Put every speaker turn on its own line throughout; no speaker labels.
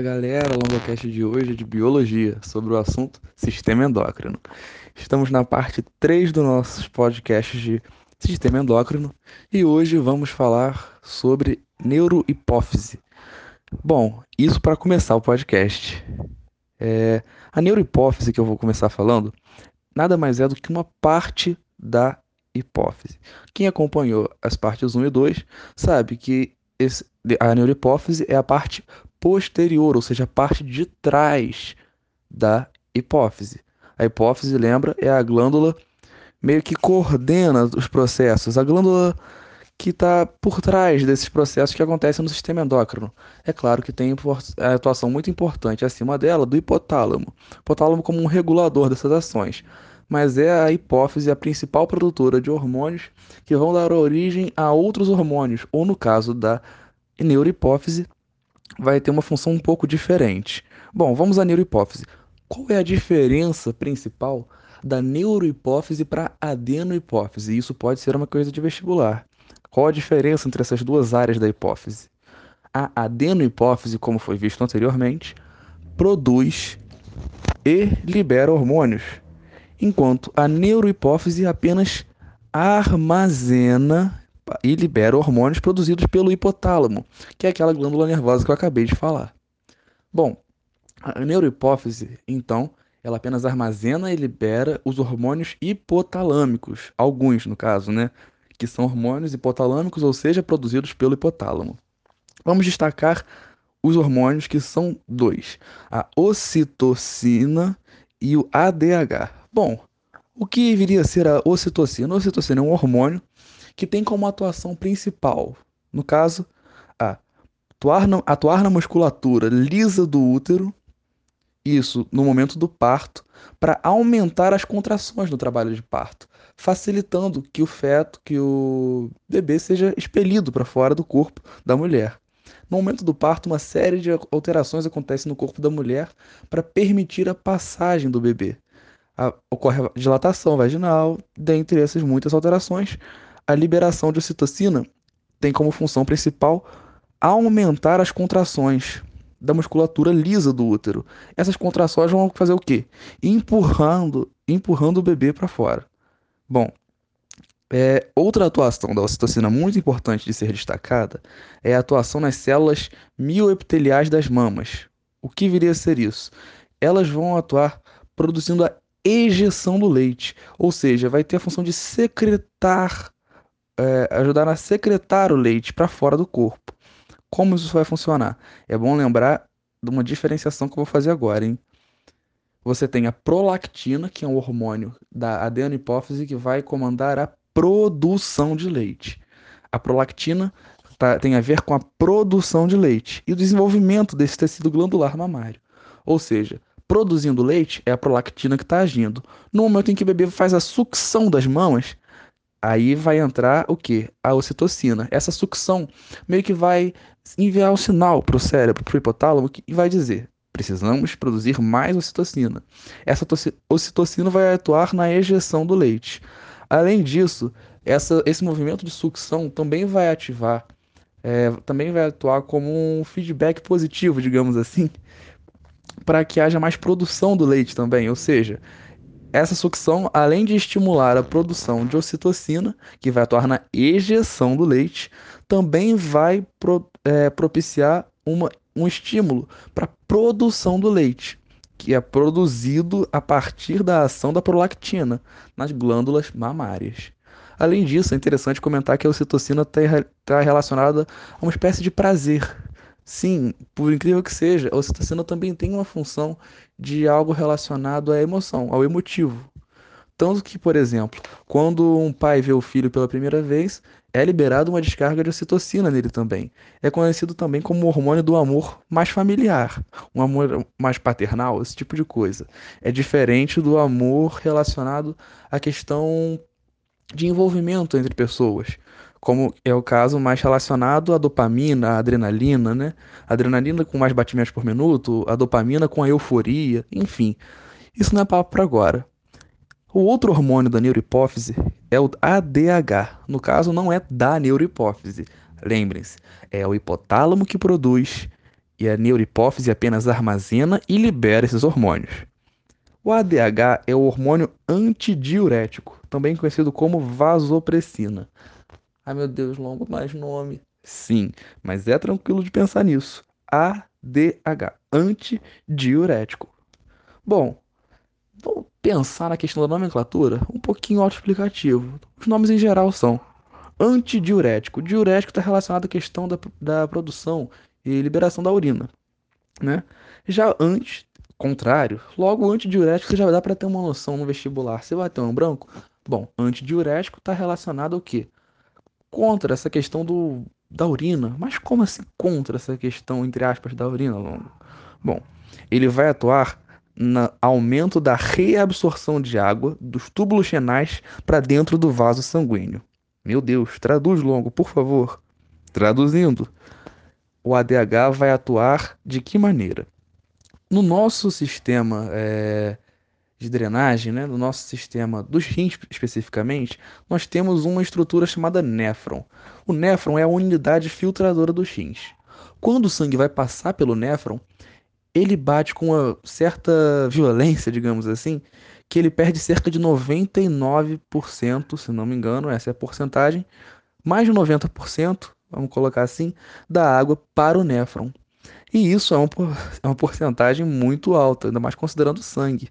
Fala galera, o longocast de hoje é de biologia, sobre o assunto sistema endócrino. Estamos na parte 3 do nosso podcast de sistema endócrino e hoje vamos falar sobre neurohipófise. Bom, isso para começar o podcast. É, a neurohipófise que eu vou começar falando nada mais é do que uma parte da hipófise. Quem acompanhou as partes 1 e 2 sabe que esse, a neurohipófise é a parte posterior, ou seja, a parte de trás da hipófise. A hipófise, lembra, é a glândula meio que coordena os processos, a glândula que está por trás desses processos que acontecem no sistema endócrino. É claro que tem a atuação muito importante acima dela do hipotálamo. Hipotálamo como um regulador dessas ações. Mas é a hipófise a principal produtora de hormônios que vão dar origem a outros hormônios, ou no caso da neurohipófise, vai ter uma função um pouco diferente. Bom, vamos à neurohipófise. Qual é a diferença principal da neurohipófise para adenohipófise? Isso pode ser uma coisa de vestibular. Qual a diferença entre essas duas áreas da hipófise? A adenohipófise, como foi visto anteriormente, produz e libera hormônios, enquanto a neurohipófise apenas armazena e libera hormônios produzidos pelo hipotálamo, que é aquela glândula nervosa que eu acabei de falar. Bom, a neurohipófise, então, ela apenas armazena e libera os hormônios hipotalâmicos, alguns no caso, né? Que são hormônios hipotalâmicos, ou seja, produzidos pelo hipotálamo. Vamos destacar os hormônios que são dois: a ocitocina e o ADH. Bom, o que viria a ser a ocitocina? A ocitocina é um hormônio que tem como atuação principal, no caso, a atuar na, atuar na musculatura lisa do útero, isso no momento do parto, para aumentar as contrações no trabalho de parto, facilitando que o feto, que o bebê seja expelido para fora do corpo da mulher. No momento do parto, uma série de alterações acontecem no corpo da mulher para permitir a passagem do bebê. A, ocorre a dilatação vaginal, dentre essas muitas alterações, a liberação de ocitocina tem como função principal aumentar as contrações da musculatura lisa do útero. Essas contrações vão fazer o quê? Empurrando, empurrando o bebê para fora. Bom, é, outra atuação da ocitocina muito importante de ser destacada é a atuação nas células mioepiteliais das mamas. O que viria a ser isso? Elas vão atuar produzindo a ejeção do leite, ou seja, vai ter a função de secretar é, ajudar a secretar o leite para fora do corpo. Como isso vai funcionar? É bom lembrar de uma diferenciação que eu vou fazer agora, hein? Você tem a prolactina, que é um hormônio da adenohipófise que vai comandar a produção de leite. A prolactina tá, tem a ver com a produção de leite e o desenvolvimento desse tecido glandular mamário. Ou seja, produzindo leite é a prolactina que está agindo. No momento em que o bebê faz a sucção das mamas, Aí vai entrar o que? A ocitocina. Essa sucção meio que vai enviar um sinal para o cérebro, para o hipotálamo, e vai dizer: precisamos produzir mais ocitocina. Essa ocitocina vai atuar na ejeção do leite. Além disso, essa, esse movimento de sucção também vai ativar, é, também vai atuar como um feedback positivo, digamos assim, para que haja mais produção do leite também. Ou seja, essa sucção, além de estimular a produção de ocitocina, que vai atuar na ejeção do leite, também vai pro, é, propiciar uma, um estímulo para a produção do leite, que é produzido a partir da ação da prolactina nas glândulas mamárias. Além disso, é interessante comentar que a ocitocina está tá relacionada a uma espécie de prazer Sim, por incrível que seja, a ocitocina também tem uma função de algo relacionado à emoção, ao emotivo. Tanto que, por exemplo, quando um pai vê o filho pela primeira vez, é liberada uma descarga de ocitocina nele também. É conhecido também como hormônio do amor mais familiar, um amor mais paternal, esse tipo de coisa. É diferente do amor relacionado à questão de envolvimento entre pessoas como é o caso mais relacionado à dopamina, à adrenalina, né? A adrenalina com mais batimentos por minuto, a dopamina com a euforia, enfim. Isso não é papo para agora. O outro hormônio da neurohipófise é o ADH. No caso, não é da neurohipófise. Lembrem-se, é o hipotálamo que produz e a neurohipófise apenas armazena e libera esses hormônios. O ADH é o hormônio antidiurético, também conhecido como vasopressina. Ai meu Deus, longo mais nome. Sim, mas é tranquilo de pensar nisso. ADH, antidiurético. Bom, vamos pensar na questão da nomenclatura um pouquinho autoexplicativo. Os nomes em geral são antidiurético. Diurético está relacionado à questão da, da produção e liberação da urina, né? Já antes, contrário, logo antidiurético já dá para ter uma noção no vestibular. Você vai ter um branco? Bom, antidiurético está relacionado ao quê? Contra essa questão do, da urina. Mas como assim contra essa questão, entre aspas, da urina, Longo? Bom, ele vai atuar no aumento da reabsorção de água dos túbulos renais para dentro do vaso sanguíneo. Meu Deus, traduz longo, por favor. Traduzindo, o ADH vai atuar de que maneira? No nosso sistema é, de drenagem, né, no nosso sistema dos rins especificamente, nós temos uma estrutura chamada néfron. O néfron é a unidade filtradora dos rins. Quando o sangue vai passar pelo néfron, ele bate com uma certa violência, digamos assim, que ele perde cerca de 99%, se não me engano, essa é a porcentagem, mais de 90%, vamos colocar assim, da água para o néfron. E isso é, um, é uma porcentagem muito alta, ainda mais considerando o sangue.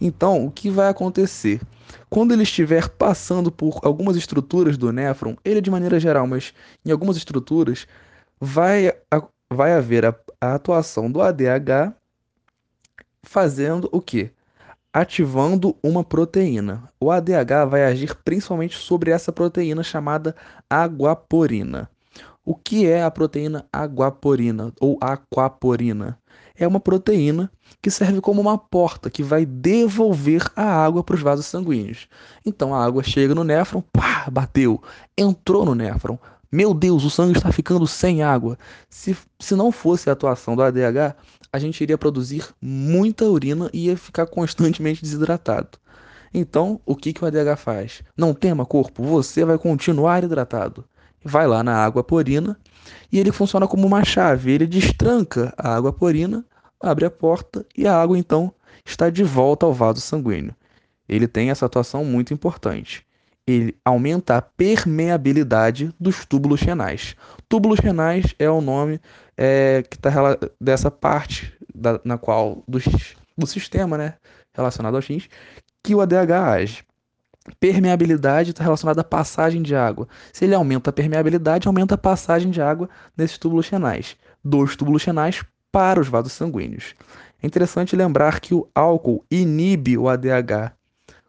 Então, o que vai acontecer? Quando ele estiver passando por algumas estruturas do néfron, ele de maneira geral, mas em algumas estruturas, vai, vai haver a, a atuação do ADH fazendo o quê? ativando uma proteína. O ADH vai agir principalmente sobre essa proteína chamada aguaporina. O que é a proteína aguaporina ou aquaporina? É uma proteína que serve como uma porta que vai devolver a água para os vasos sanguíneos. Então a água chega no néfron, pá, bateu, entrou no néfron. Meu Deus, o sangue está ficando sem água. Se, se não fosse a atuação do ADH, a gente iria produzir muita urina e ia ficar constantemente desidratado. Então, o que, que o ADH faz? Não tema, corpo, você vai continuar hidratado. Vai lá na água porina e ele funciona como uma chave. Ele destranca a água porina, abre a porta e a água então está de volta ao vaso sanguíneo. Ele tem essa atuação muito importante. Ele aumenta a permeabilidade dos túbulos renais. Túbulos renais é o nome é, que está dessa parte da, na qual do, do sistema, né, relacionado aos rins, que o ADH age. Permeabilidade está relacionada à passagem de água. Se ele aumenta a permeabilidade, aumenta a passagem de água nesses túbulos renais, dos túbulos renais para os vasos sanguíneos. É interessante lembrar que o álcool inibe o ADH.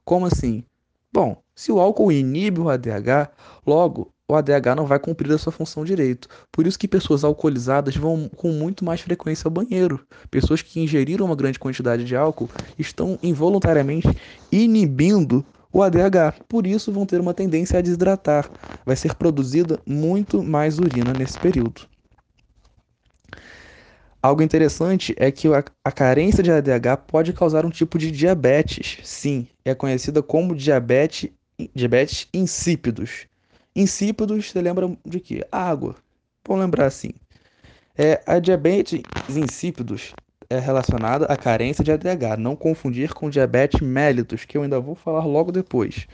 Como assim? Bom, se o álcool inibe o ADH, logo o ADH não vai cumprir a sua função direito. Por isso que pessoas alcoolizadas vão com muito mais frequência ao banheiro. Pessoas que ingeriram uma grande quantidade de álcool estão involuntariamente inibindo o ADH. Por isso vão ter uma tendência a desidratar. Vai ser produzida muito mais urina nesse período. Algo interessante é que a, carência de ADH pode causar um tipo de diabetes. Sim, é conhecida como diabetes, diabetes insípidos. Insípidos, você lembra de quê? Água. Vamos lembrar assim. É, a diabetes insípidos é relacionada à carência de ADH, não confundir com diabetes mellitus, que eu ainda vou falar logo depois.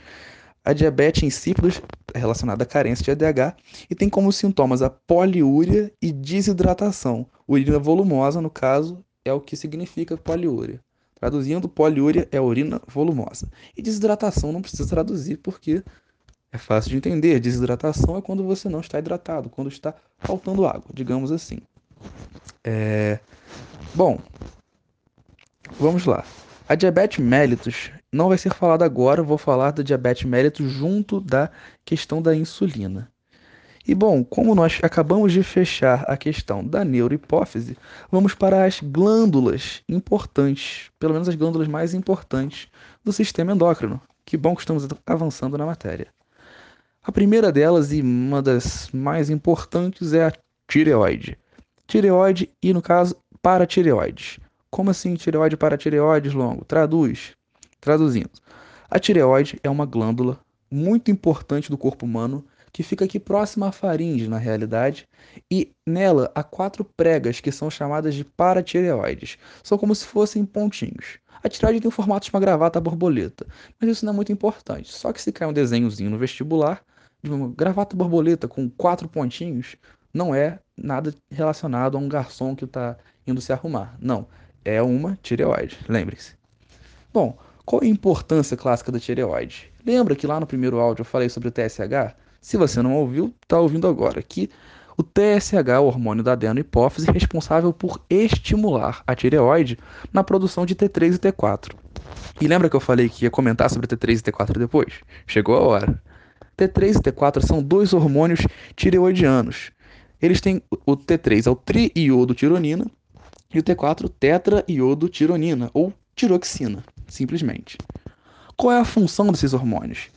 A diabetes insípidos é relacionada à carência de ADH e tem como sintomas a poliúria e desidratação. Urina volumosa, no caso, é o que significa poliúria. Traduzindo, poliúria é urina volumosa. E desidratação não precisa traduzir porque é fácil de entender. Desidratação é quando você não está hidratado, quando está faltando água, digamos assim. É... Bom, vamos lá. A diabetes mellitus não vai ser falada agora, vou falar da diabetes mellitus junto da questão da insulina. E bom, como nós acabamos de fechar a questão da neurohipófise, vamos para as glândulas importantes, pelo menos as glândulas mais importantes do sistema endócrino. Que bom que estamos avançando na matéria. A primeira delas e uma das mais importantes é a tireoide. Tireoide e, no caso, paratireoides. Como assim tireoide paratireoides longo? Traduz. Traduzindo. A tireoide é uma glândula muito importante do corpo humano que fica aqui próxima à faringe, na realidade, e nela há quatro pregas que são chamadas de paratireoides. São como se fossem pontinhos. A tireoide tem o formato de uma gravata borboleta, mas isso não é muito importante. Só que se cai um desenhozinho no vestibular, de uma gravata borboleta com quatro pontinhos, não é nada relacionado a um garçom que está indo se arrumar. Não, é uma tireoide, lembre-se. Bom, qual a importância clássica da tireoide? Lembra que lá no primeiro áudio eu falei sobre o TSH? Se você não ouviu, está ouvindo agora. Que o TSH, o hormônio da adenohipófise, é responsável por estimular a tireoide na produção de T3 e T4. E lembra que eu falei que ia comentar sobre T3 e T4 depois? Chegou a hora. T3 e T4 são dois hormônios tireoidianos. Eles têm o T3 é o triiodotironina e o T4 tetraiodotironina ou tiroxina, simplesmente. Qual é a função desses hormônios?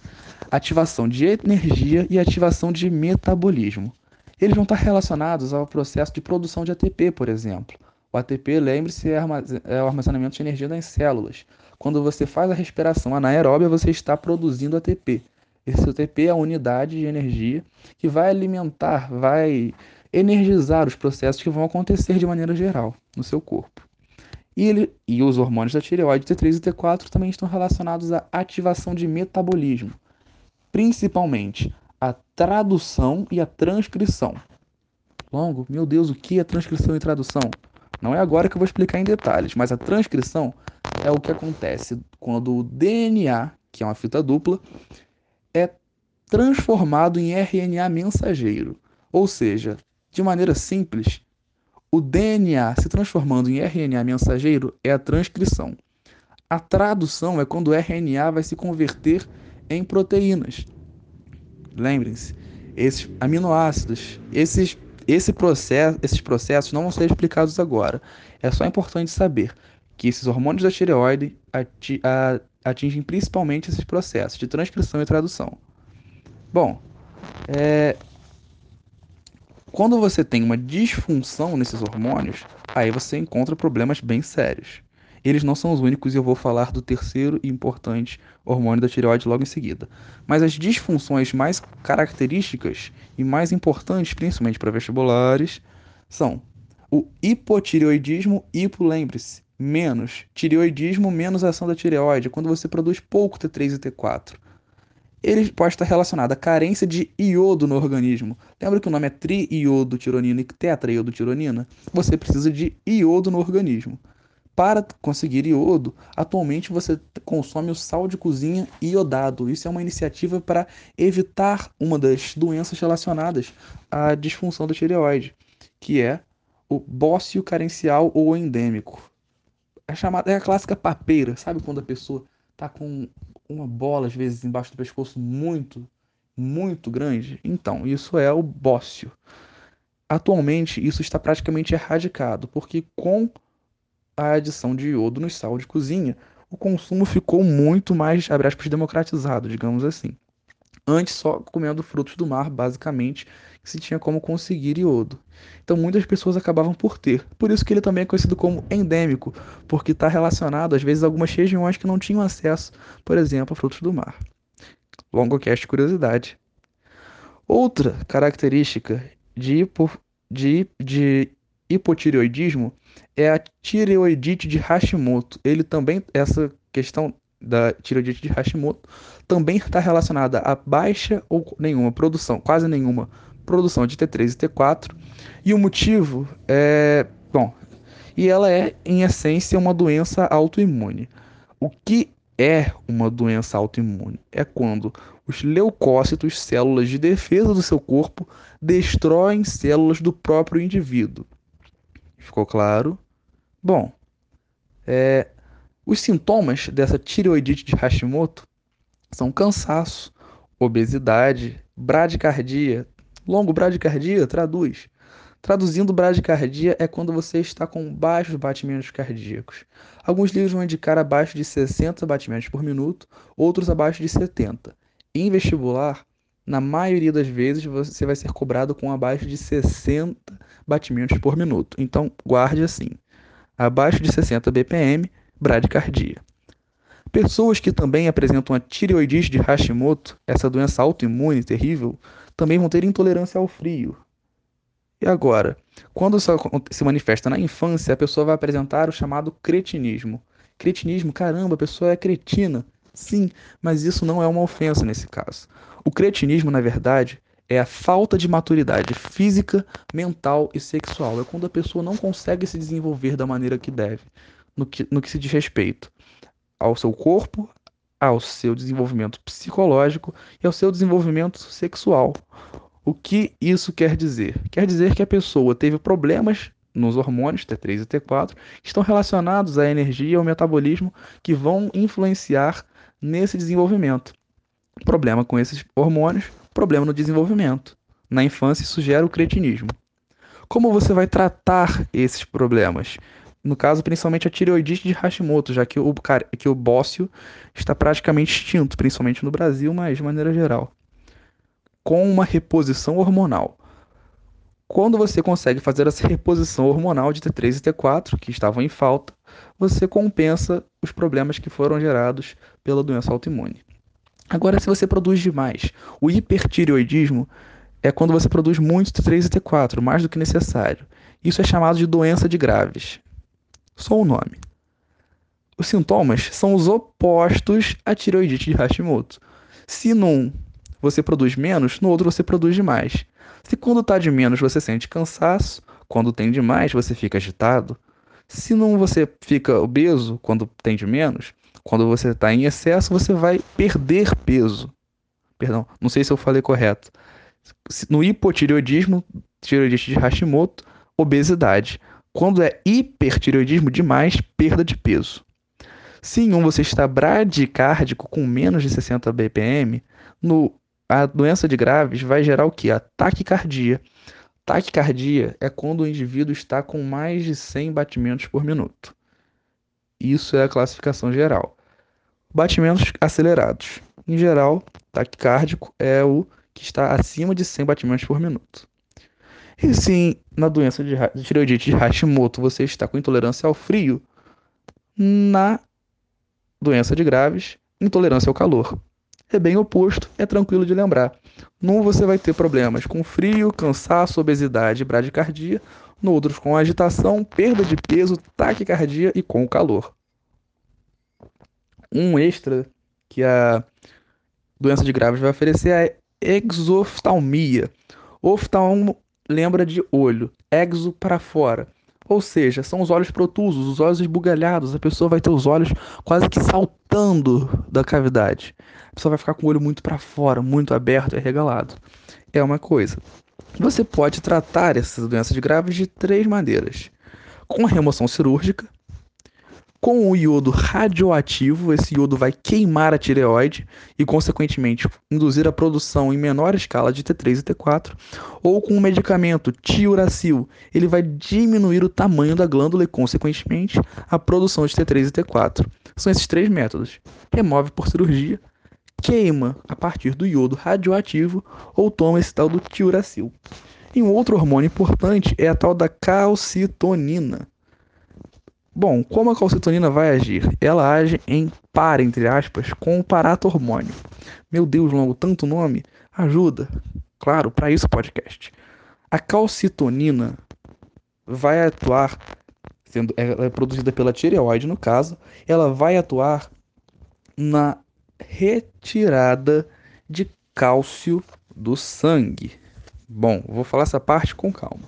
Ativação de energia e ativação de metabolismo. Eles vão estar relacionados ao processo de produção de ATP, por exemplo. O ATP, lembre-se, é, é o armazenamento de energia nas células. Quando você faz a respiração anaeróbia, você está produzindo ATP. Esse ATP é a unidade de energia que vai alimentar, vai energizar os processos que vão acontecer de maneira geral no seu corpo. E, ele, e os hormônios da tireoide T3 e T4 também estão relacionados à ativação de metabolismo, principalmente a tradução e a transcrição. Longo, meu Deus, o que é transcrição e tradução? Não é agora que eu vou explicar em detalhes, mas a transcrição é o que acontece quando o DNA, que é uma fita dupla, transformado em RNA mensageiro. Ou seja, de maneira simples, o DNA se transformando em RNA mensageiro é a transcrição. A tradução é quando o RNA vai se converter em proteínas. Lembrem-se, esses aminoácidos, esses, esse processo, esses processos não vão ser explicados agora. É só importante saber que esses hormônios da tireoide atingem principalmente esses processos de transcrição e tradução. Bom, é, quando você tem uma disfunção nesses hormônios, aí você encontra problemas bem sérios. Eles não são os únicos e eu vou falar do terceiro e importante hormônio da tireoide logo em seguida. Mas as disfunções mais características e mais importantes, principalmente para vestibulares, são o hipotireoidismo, hipo, lembre-se, menos tireoidismo, menos ação da tireoide, quando você produz pouco T3 e T4 ele pode estar relacionado à carência de iodo no organismo. Lembra que o nome é triiodotironina e tetraiodotironina? Você precisa de iodo no organismo. Para conseguir iodo, atualmente você consome o sal de cozinha iodado. Isso é uma iniciativa para evitar uma das doenças relacionadas à disfunção da tireoide, que é o bócio carencial ou endêmico. É, chamada, é a clássica papeira, sabe quando a pessoa tá com uma bola, às vezes, embaixo do pescoço muito, muito grande. Então, isso é o bócio. Atualmente, isso está praticamente erradicado, porque com a adição de iodo no sal de cozinha, o consumo ficou muito mais, abre aspas, democratizado, digamos assim. Antes, só comendo frutos do mar, basicamente, que se tinha como conseguir iodo. Então, muitas pessoas acabavam por ter. Por isso que ele também é conhecido como endêmico, porque está relacionado, às vezes, a algumas regiões que não tinham acesso, por exemplo, a frutos do mar. Longocast curiosidade. Outra característica de, hipo, de, de hipotireoidismo é a tireoidite de Hashimoto. Ele também, essa questão da tireoidite de Hashimoto também está relacionada a baixa ou nenhuma produção, quase nenhuma produção de T3 e T4. E o motivo é, bom, e ela é em essência uma doença autoimune. O que é uma doença autoimune? É quando os leucócitos, células de defesa do seu corpo, destroem células do próprio indivíduo. Ficou claro? Bom, é, os sintomas dessa tireoidite de Hashimoto são cansaço, obesidade, bradicardia. Longo bradicardia traduz. Traduzindo, bradicardia é quando você está com baixos batimentos cardíacos. Alguns livros vão indicar abaixo de 60 batimentos por minuto, outros abaixo de 70. Em vestibular, na maioria das vezes você vai ser cobrado com abaixo de 60 batimentos por minuto. Então, guarde assim: abaixo de 60 BPM bradicardia. Pessoas que também apresentam a tireoidite de Hashimoto, essa doença autoimune terrível, também vão ter intolerância ao frio. E agora, quando isso se manifesta na infância, a pessoa vai apresentar o chamado cretinismo. Cretinismo, caramba, a pessoa é cretina. Sim, mas isso não é uma ofensa nesse caso. O cretinismo, na verdade, é a falta de maturidade física, mental e sexual. É quando a pessoa não consegue se desenvolver da maneira que deve, no que, no que se diz respeito ao seu corpo, ao seu desenvolvimento psicológico e ao seu desenvolvimento sexual. O que isso quer dizer? Quer dizer que a pessoa teve problemas nos hormônios T3 e T4 que estão relacionados à energia e ao metabolismo que vão influenciar nesse desenvolvimento. Problema com esses hormônios, problema no desenvolvimento. Na infância, isso gera o cretinismo. Como você vai tratar esses problemas? No caso, principalmente a tireoidite de Hashimoto, já que o, que o bócio está praticamente extinto, principalmente no Brasil, mas de maneira geral. Com uma reposição hormonal. Quando você consegue fazer essa reposição hormonal de T3 e T4, que estavam em falta, você compensa os problemas que foram gerados pela doença autoimune. Agora, se você produz demais, o hipertireoidismo é quando você produz muito T3 e T4, mais do que necessário. Isso é chamado de doença de Graves. Só o nome. Os sintomas são os opostos à tireoidite de Hashimoto. Se num você produz menos, no outro você produz demais. Se quando está de menos você sente cansaço, quando tem demais você fica agitado. Se não você fica obeso quando tem de menos, quando você está em excesso, você vai perder peso. Perdão, não sei se eu falei correto. No hipotireoidismo, tireoidite de Hashimoto, obesidade. Quando é hipertireoidismo demais, perda de peso. Se em um você está bradicárdico com menos de 60 bpm, no, a doença de Graves vai gerar o que? A taquicardia. Taquicardia é quando o indivíduo está com mais de 100 batimentos por minuto. Isso é a classificação geral. Batimentos acelerados. Em geral, taquicárdico é o que está acima de 100 batimentos por minuto. E sim, na doença de tireoidite de Hashimoto você está com intolerância ao frio, na doença de Graves, intolerância ao calor. É bem oposto, é tranquilo de lembrar. Num você vai ter problemas com frio, cansaço, obesidade bradicardia, no outro com agitação, perda de peso, taquicardia e com o calor. Um extra que a doença de Graves vai oferecer é exoftalmia. Oftalmo lembra de olho, exo para fora. Ou seja, são os olhos protusos, os olhos esbugalhados. A pessoa vai ter os olhos quase que saltando da cavidade. A pessoa vai ficar com o olho muito para fora, muito aberto e regalado. É uma coisa. Você pode tratar essas doenças graves de três maneiras: com remoção cirúrgica, com o iodo radioativo, esse iodo vai queimar a tireoide e, consequentemente, induzir a produção em menor escala de T3 e T4, ou com o medicamento tiuracil, ele vai diminuir o tamanho da glândula e, consequentemente, a produção de T3 e T4. São esses três métodos: remove por cirurgia, queima a partir do iodo radioativo ou toma esse tal do tiuracil. E um outro hormônio importante é a tal da calcitonina Bom, como a calcitonina vai agir? Ela age em par, entre aspas, com o paratormônio. Meu Deus, longo, tanto nome? Ajuda. Claro, para isso podcast. A calcitonina vai atuar, sendo ela é produzida pela tireoide no caso, ela vai atuar na retirada de cálcio do sangue. Bom, vou falar essa parte com calma.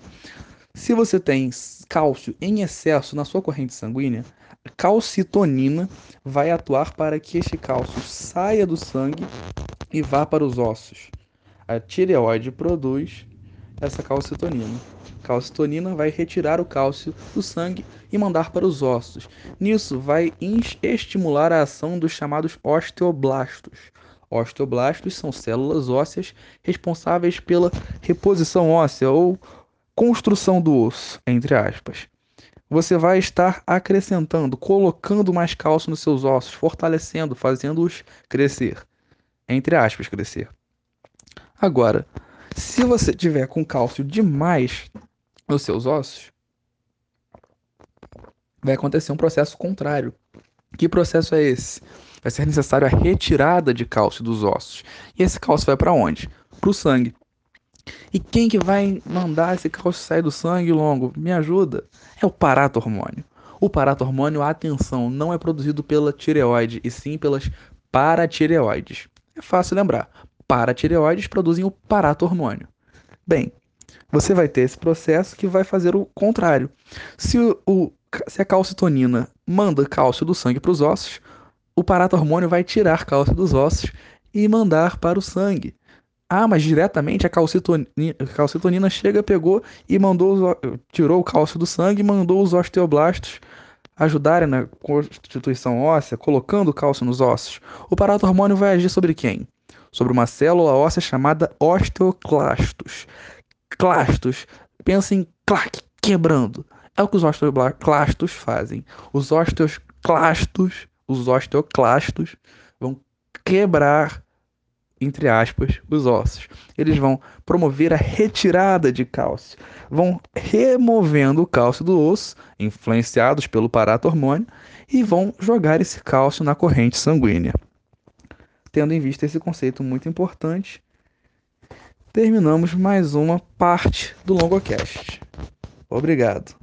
Se você tem cálcio em excesso na sua corrente sanguínea, a calcitonina vai atuar para que este cálcio saia do sangue e vá para os ossos. A tireoide produz essa calcitonina. Calcitonina vai retirar o cálcio do sangue e mandar para os ossos. Nisso vai estimular a ação dos chamados osteoblastos. Osteoblastos são células ósseas responsáveis pela reposição óssea ou construção do osso, entre aspas. Você vai estar acrescentando, colocando mais cálcio nos seus ossos, fortalecendo, fazendo-os crescer. Entre aspas, crescer. Agora, se você tiver com cálcio demais nos seus ossos, vai acontecer um processo contrário. Que processo é esse? vai ser necessário a retirada de cálcio dos ossos. E esse cálcio vai para onde? Para o sangue. E quem que vai mandar esse cálcio sair do sangue longo? Me ajuda? É o paratormônio. O paratormônio, atenção, não é produzido pela tireoide, e sim pelas paratireoides. É fácil lembrar. Paratireoides produzem o paratormônio. Bem, você vai ter esse processo que vai fazer o contrário. Se, o, se a calcitonina manda cálcio do sangue para os ossos, o paratormônio vai tirar cálcio dos ossos e mandar para o sangue. Ah, mas diretamente a calcitonina, calcitonina chega, pegou e mandou, tirou o cálcio do sangue e mandou os osteoblastos ajudarem na constituição óssea, colocando cálcio nos ossos. O paratormônio vai agir sobre quem? Sobre uma célula óssea chamada osteoclastos. Clastos, pensa em clac, quebrando. É o que os osteoclastos fazem. Os osteoclastos, os osteoclastos vão quebrar entre aspas, os ossos. Eles vão promover a retirada de cálcio, vão removendo o cálcio do osso, influenciados pelo paratormônio, e vão jogar esse cálcio na corrente sanguínea. Tendo em vista esse conceito muito importante, terminamos mais uma parte do LongoCast. Obrigado.